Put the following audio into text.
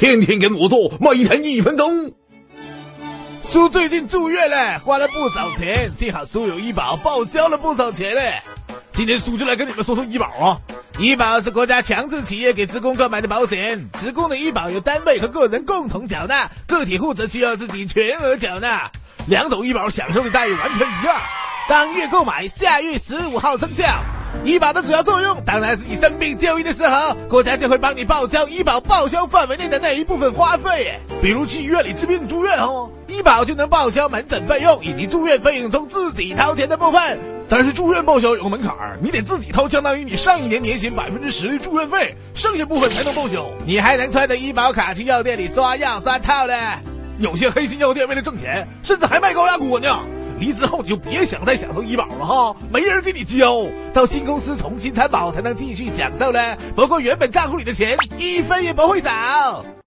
天天跟我做，每天一分钟。叔最近住院了，花了不少钱，幸好叔有医保，报销了不少钱嘞。今天叔就来跟你们说说医保啊。医保是国家强制企业给职工购买的保险，职工的医保由单位和个人共同缴纳，个体户则需要自己全额缴纳。两种医保享受的待遇完全一样，当月购买，下月十五号生效。医保的主要作用当然是你生病就医的时候，国家就会帮你报销医保报销范围内的那一部分花费。比如去医院里治病住院哦，医保就能报销门诊费用以及住院费用中自己掏钱的部分。但是住院报销有个门槛，你得自己掏相当于你上一年年薪百分之十的住院费，剩下部分才能报销。你还能揣着医保卡去药店里刷药刷套呢。有些黑心药店为了挣钱，甚至还卖高压锅呢。离职后你就别想再享受医保了哈，没人给你交，到新公司重新参保才能继续享受呢。不过原本账户里的钱一分也不会少。